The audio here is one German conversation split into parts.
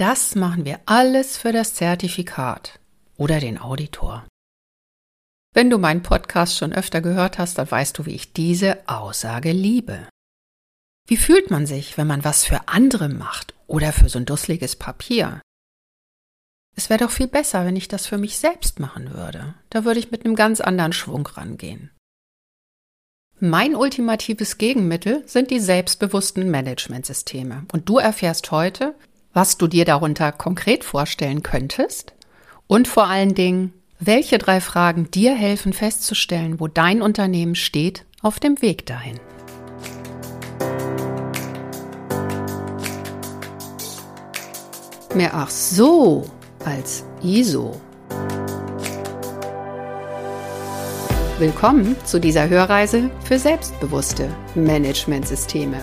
Das machen wir alles für das Zertifikat oder den Auditor. Wenn du meinen Podcast schon öfter gehört hast, dann weißt du, wie ich diese Aussage liebe. Wie fühlt man sich, wenn man was für andere macht oder für so ein dusseliges Papier? Es wäre doch viel besser, wenn ich das für mich selbst machen würde. Da würde ich mit einem ganz anderen Schwung rangehen. Mein ultimatives Gegenmittel sind die selbstbewussten Managementsysteme. Und du erfährst heute, was du dir darunter konkret vorstellen könntest und vor allen Dingen, welche drei Fragen dir helfen festzustellen, wo dein Unternehmen steht auf dem Weg dahin. Mehr ach so als ISO. Willkommen zu dieser Hörreise für selbstbewusste Managementsysteme.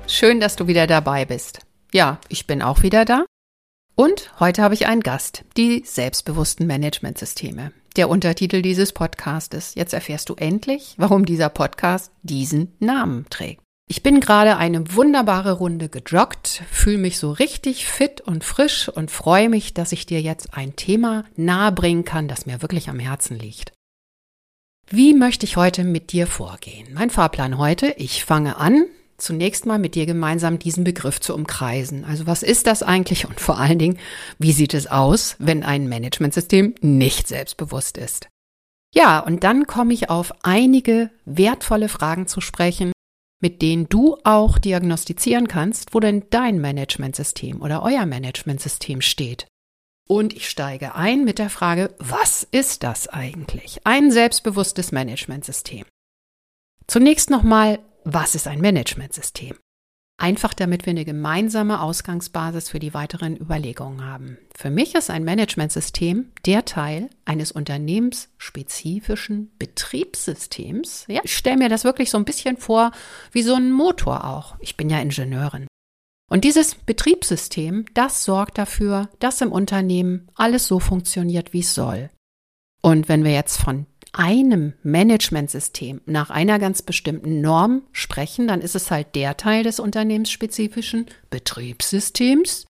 schön, dass du wieder dabei bist. Ja, ich bin auch wieder da. Und heute habe ich einen Gast, die selbstbewussten Managementsysteme. Der Untertitel dieses Podcastes. Jetzt erfährst du endlich, warum dieser Podcast diesen Namen trägt. Ich bin gerade eine wunderbare Runde gejoggt, fühle mich so richtig fit und frisch und freue mich, dass ich dir jetzt ein Thema nahebringen kann, das mir wirklich am Herzen liegt. Wie möchte ich heute mit dir vorgehen? Mein Fahrplan heute, ich fange an zunächst mal mit dir gemeinsam diesen Begriff zu umkreisen. Also was ist das eigentlich und vor allen Dingen, wie sieht es aus, wenn ein Managementsystem nicht selbstbewusst ist? Ja, und dann komme ich auf einige wertvolle Fragen zu sprechen, mit denen du auch diagnostizieren kannst, wo denn dein Managementsystem oder euer Managementsystem steht. Und ich steige ein mit der Frage, was ist das eigentlich? Ein selbstbewusstes Managementsystem. Zunächst nochmal, was ist ein Managementsystem? Einfach damit wir eine gemeinsame Ausgangsbasis für die weiteren Überlegungen haben. Für mich ist ein Managementsystem der Teil eines unternehmensspezifischen Betriebssystems. Ja, ich stelle mir das wirklich so ein bisschen vor wie so ein Motor auch. Ich bin ja Ingenieurin. Und dieses Betriebssystem, das sorgt dafür, dass im Unternehmen alles so funktioniert, wie es soll. Und wenn wir jetzt von einem Managementsystem nach einer ganz bestimmten Norm sprechen, dann ist es halt der Teil des unternehmensspezifischen Betriebssystems,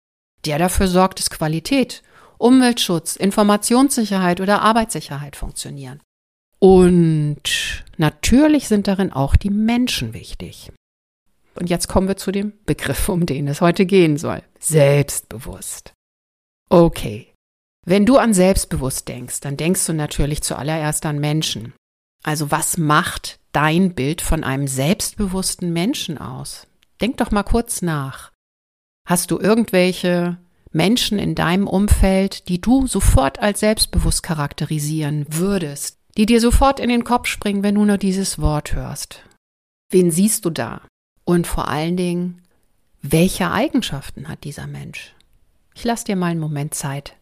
der dafür sorgt, dass Qualität, Umweltschutz, Informationssicherheit oder Arbeitssicherheit funktionieren. Und natürlich sind darin auch die Menschen wichtig. Und jetzt kommen wir zu dem Begriff, um den es heute gehen soll. Selbstbewusst. Okay, wenn du an selbstbewusst denkst, dann denkst du natürlich zuallererst an Menschen. Also was macht dein Bild von einem selbstbewussten Menschen aus? Denk doch mal kurz nach. Hast du irgendwelche Menschen in deinem Umfeld, die du sofort als selbstbewusst charakterisieren würdest, die dir sofort in den Kopf springen, wenn du nur dieses Wort hörst? Wen siehst du da? Und vor allen Dingen, welche Eigenschaften hat dieser Mensch? Ich lasse dir mal einen Moment Zeit.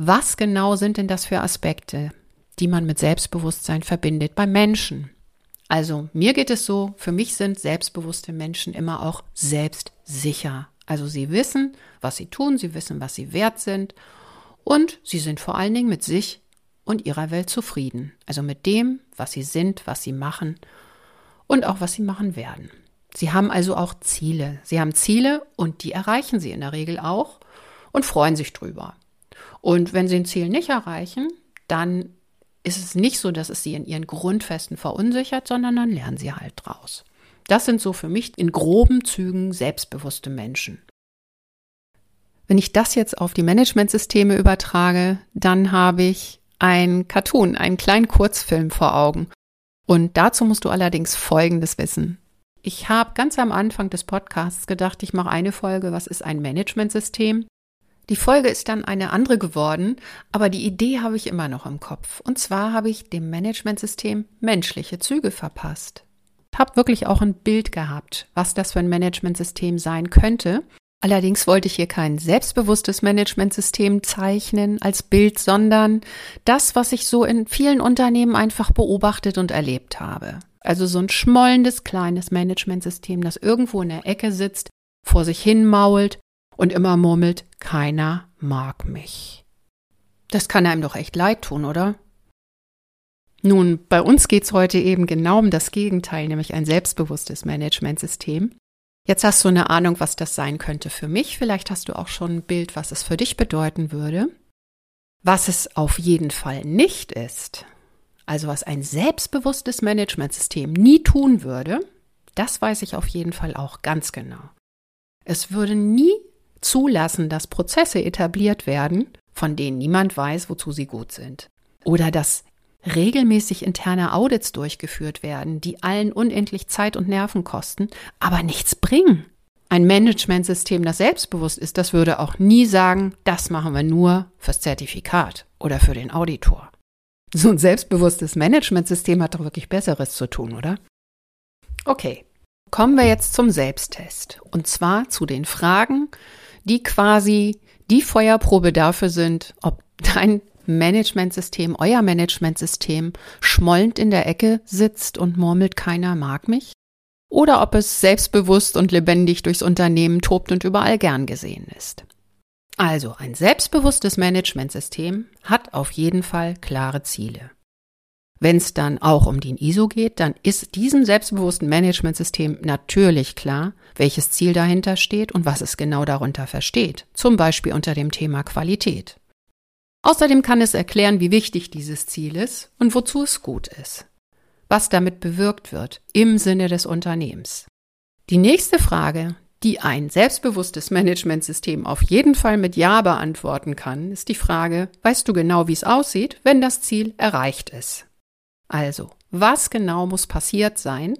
Was genau sind denn das für Aspekte, die man mit Selbstbewusstsein verbindet bei Menschen? Also mir geht es so, für mich sind selbstbewusste Menschen immer auch selbstsicher. Also sie wissen, was sie tun, sie wissen, was sie wert sind und sie sind vor allen Dingen mit sich und ihrer Welt zufrieden. Also mit dem, was sie sind, was sie machen und auch was sie machen werden. Sie haben also auch Ziele. Sie haben Ziele und die erreichen sie in der Regel auch und freuen sich drüber. Und wenn sie ein Ziel nicht erreichen, dann ist es nicht so, dass es sie in ihren Grundfesten verunsichert, sondern dann lernen sie halt draus. Das sind so für mich in groben Zügen selbstbewusste Menschen. Wenn ich das jetzt auf die Managementsysteme übertrage, dann habe ich ein Cartoon, einen kleinen Kurzfilm vor Augen. Und dazu musst du allerdings Folgendes wissen. Ich habe ganz am Anfang des Podcasts gedacht, ich mache eine Folge, was ist ein Managementsystem? Die Folge ist dann eine andere geworden, aber die Idee habe ich immer noch im Kopf. Und zwar habe ich dem Managementsystem menschliche Züge verpasst. Ich habe wirklich auch ein Bild gehabt, was das für ein Managementsystem sein könnte. Allerdings wollte ich hier kein selbstbewusstes Managementsystem zeichnen als Bild, sondern das, was ich so in vielen Unternehmen einfach beobachtet und erlebt habe. Also so ein schmollendes kleines Managementsystem, das irgendwo in der Ecke sitzt, vor sich hin mault und immer murmelt, keiner mag mich. Das kann einem doch echt leid tun, oder? Nun, bei uns geht's heute eben genau um das Gegenteil, nämlich ein selbstbewusstes Managementsystem. Jetzt hast du eine Ahnung, was das sein könnte für mich. Vielleicht hast du auch schon ein Bild, was es für dich bedeuten würde. Was es auf jeden Fall nicht ist, also was ein selbstbewusstes Managementsystem nie tun würde, das weiß ich auf jeden Fall auch ganz genau. Es würde nie zulassen, dass Prozesse etabliert werden, von denen niemand weiß, wozu sie gut sind. Oder dass regelmäßig interne Audits durchgeführt werden, die allen unendlich Zeit und Nerven kosten, aber nichts bringen. Ein Managementsystem, das selbstbewusst ist, das würde auch nie sagen, das machen wir nur fürs Zertifikat oder für den Auditor. So ein selbstbewusstes Managementsystem hat doch wirklich Besseres zu tun, oder? Okay, kommen wir jetzt zum Selbsttest. Und zwar zu den Fragen, die quasi die Feuerprobe dafür sind, ob dein Managementsystem, euer Managementsystem schmollend in der Ecke sitzt und murmelt, keiner mag mich? Oder ob es selbstbewusst und lebendig durchs Unternehmen tobt und überall gern gesehen ist. Also ein selbstbewusstes Managementsystem hat auf jeden Fall klare Ziele. Wenn es dann auch um den ISO geht, dann ist diesem selbstbewussten Managementsystem natürlich klar, welches Ziel dahinter steht und was es genau darunter versteht, zum Beispiel unter dem Thema Qualität. Außerdem kann es erklären, wie wichtig dieses Ziel ist und wozu es gut ist, was damit bewirkt wird im Sinne des Unternehmens. Die nächste Frage, die ein selbstbewusstes Managementsystem auf jeden Fall mit Ja beantworten kann, ist die Frage, weißt du genau, wie es aussieht, wenn das Ziel erreicht ist? Also, was genau muss passiert sein,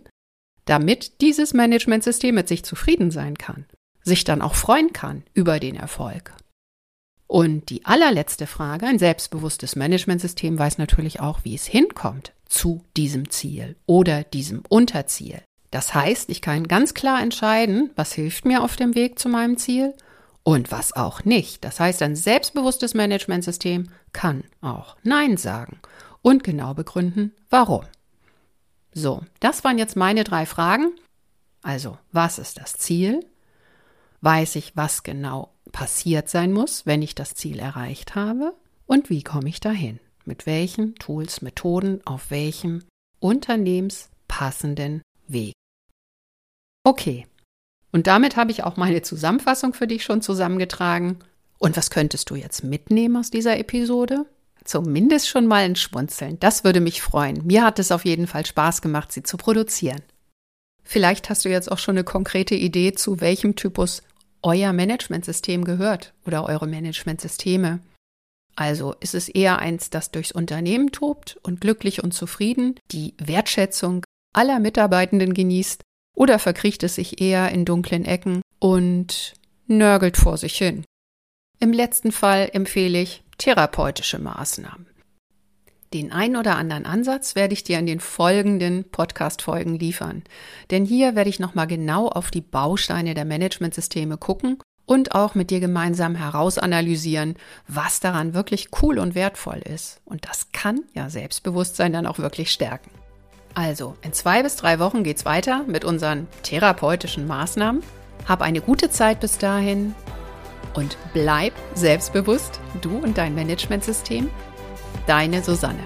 damit dieses Managementsystem mit sich zufrieden sein kann, sich dann auch freuen kann über den Erfolg und die allerletzte Frage, ein selbstbewusstes Managementsystem weiß natürlich auch, wie es hinkommt zu diesem Ziel oder diesem Unterziel. Das heißt, ich kann ganz klar entscheiden, was hilft mir auf dem Weg zu meinem Ziel und was auch nicht. Das heißt, ein selbstbewusstes Managementsystem kann auch Nein sagen und genau begründen, warum. So, das waren jetzt meine drei Fragen. Also, was ist das Ziel? Weiß ich, was genau passiert sein muss, wenn ich das Ziel erreicht habe? Und wie komme ich dahin? Mit welchen Tools, Methoden, auf welchem unternehmenspassenden Weg? Okay. Und damit habe ich auch meine Zusammenfassung für dich schon zusammengetragen. Und was könntest du jetzt mitnehmen aus dieser Episode? Zumindest schon mal ein Schmunzeln. Das würde mich freuen. Mir hat es auf jeden Fall Spaß gemacht, sie zu produzieren. Vielleicht hast du jetzt auch schon eine konkrete Idee, zu welchem Typus euer Managementsystem gehört oder eure Managementsysteme. Also ist es eher eins, das durchs Unternehmen tobt und glücklich und zufrieden die Wertschätzung aller Mitarbeitenden genießt oder verkriecht es sich eher in dunklen Ecken und nörgelt vor sich hin. Im letzten Fall empfehle ich therapeutische Maßnahmen. Den ein oder anderen Ansatz werde ich dir in den folgenden Podcast-Folgen liefern. Denn hier werde ich nochmal genau auf die Bausteine der Managementsysteme gucken und auch mit dir gemeinsam herausanalysieren, was daran wirklich cool und wertvoll ist. Und das kann ja Selbstbewusstsein dann auch wirklich stärken. Also, in zwei bis drei Wochen geht's weiter mit unseren therapeutischen Maßnahmen. Hab eine gute Zeit bis dahin und bleib selbstbewusst, du und dein Managementsystem Deine Susanne.